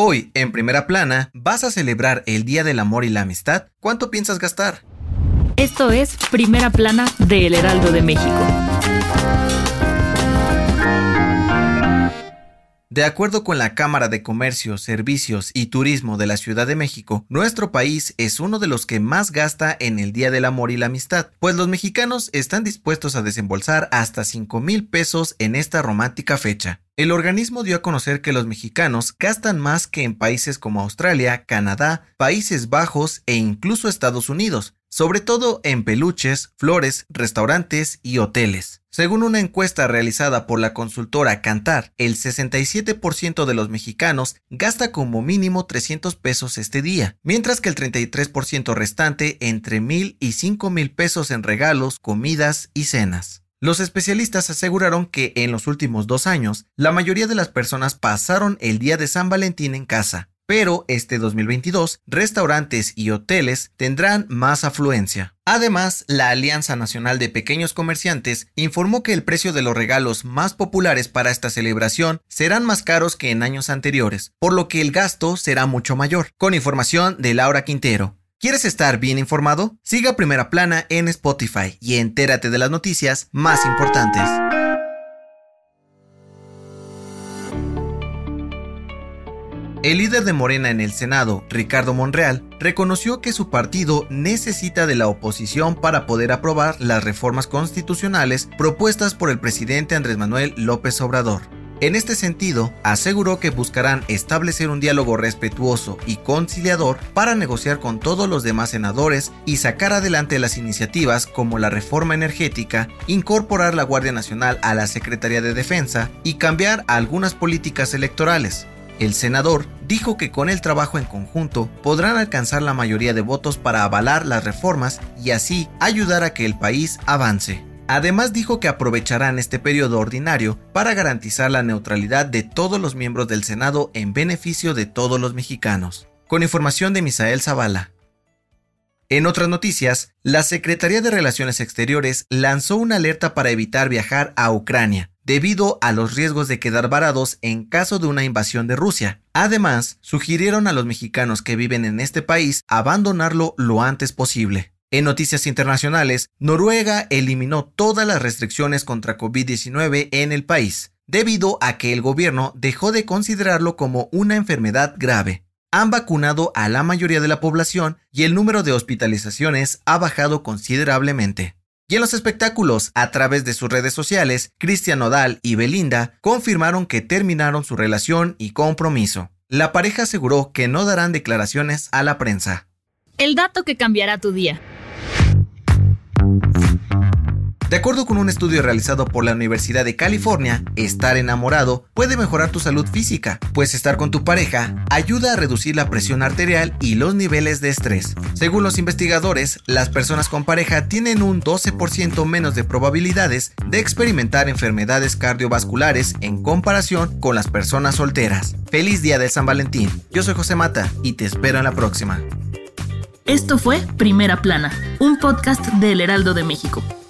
Hoy, en primera plana, vas a celebrar el Día del Amor y la Amistad. ¿Cuánto piensas gastar? Esto es Primera Plana de El Heraldo de México. De acuerdo con la Cámara de Comercio, Servicios y Turismo de la Ciudad de México, nuestro país es uno de los que más gasta en el Día del Amor y la Amistad, pues los mexicanos están dispuestos a desembolsar hasta 5 mil pesos en esta romántica fecha. El organismo dio a conocer que los mexicanos gastan más que en países como Australia, Canadá, Países Bajos e incluso Estados Unidos, sobre todo en peluches, flores, restaurantes y hoteles. Según una encuesta realizada por la consultora Cantar, el 67% de los mexicanos gasta como mínimo 300 pesos este día, mientras que el 33% restante entre mil y cinco mil pesos en regalos, comidas y cenas. Los especialistas aseguraron que en los últimos dos años, la mayoría de las personas pasaron el día de San Valentín en casa, pero este 2022 restaurantes y hoteles tendrán más afluencia. Además, la Alianza Nacional de Pequeños Comerciantes informó que el precio de los regalos más populares para esta celebración serán más caros que en años anteriores, por lo que el gasto será mucho mayor. Con información de Laura Quintero. ¿Quieres estar bien informado? Siga Primera Plana en Spotify y entérate de las noticias más importantes. El líder de Morena en el Senado, Ricardo Monreal, reconoció que su partido necesita de la oposición para poder aprobar las reformas constitucionales propuestas por el presidente Andrés Manuel López Obrador. En este sentido, aseguró que buscarán establecer un diálogo respetuoso y conciliador para negociar con todos los demás senadores y sacar adelante las iniciativas como la reforma energética, incorporar la Guardia Nacional a la Secretaría de Defensa y cambiar algunas políticas electorales. El senador dijo que con el trabajo en conjunto podrán alcanzar la mayoría de votos para avalar las reformas y así ayudar a que el país avance. Además dijo que aprovecharán este periodo ordinario para garantizar la neutralidad de todos los miembros del Senado en beneficio de todos los mexicanos. Con información de Misael Zavala. En otras noticias, la Secretaría de Relaciones Exteriores lanzó una alerta para evitar viajar a Ucrania, debido a los riesgos de quedar varados en caso de una invasión de Rusia. Además, sugirieron a los mexicanos que viven en este país abandonarlo lo antes posible. En noticias internacionales, Noruega eliminó todas las restricciones contra COVID-19 en el país, debido a que el gobierno dejó de considerarlo como una enfermedad grave han vacunado a la mayoría de la población y el número de hospitalizaciones ha bajado considerablemente. Y en los espectáculos, a través de sus redes sociales, Cristian Nodal y Belinda confirmaron que terminaron su relación y compromiso. La pareja aseguró que no darán declaraciones a la prensa. El dato que cambiará tu día. De acuerdo con un estudio realizado por la Universidad de California, estar enamorado puede mejorar tu salud física, pues estar con tu pareja ayuda a reducir la presión arterial y los niveles de estrés. Según los investigadores, las personas con pareja tienen un 12% menos de probabilidades de experimentar enfermedades cardiovasculares en comparación con las personas solteras. Feliz día de San Valentín. Yo soy José Mata y te espero en la próxima. Esto fue Primera Plana, un podcast del Heraldo de México.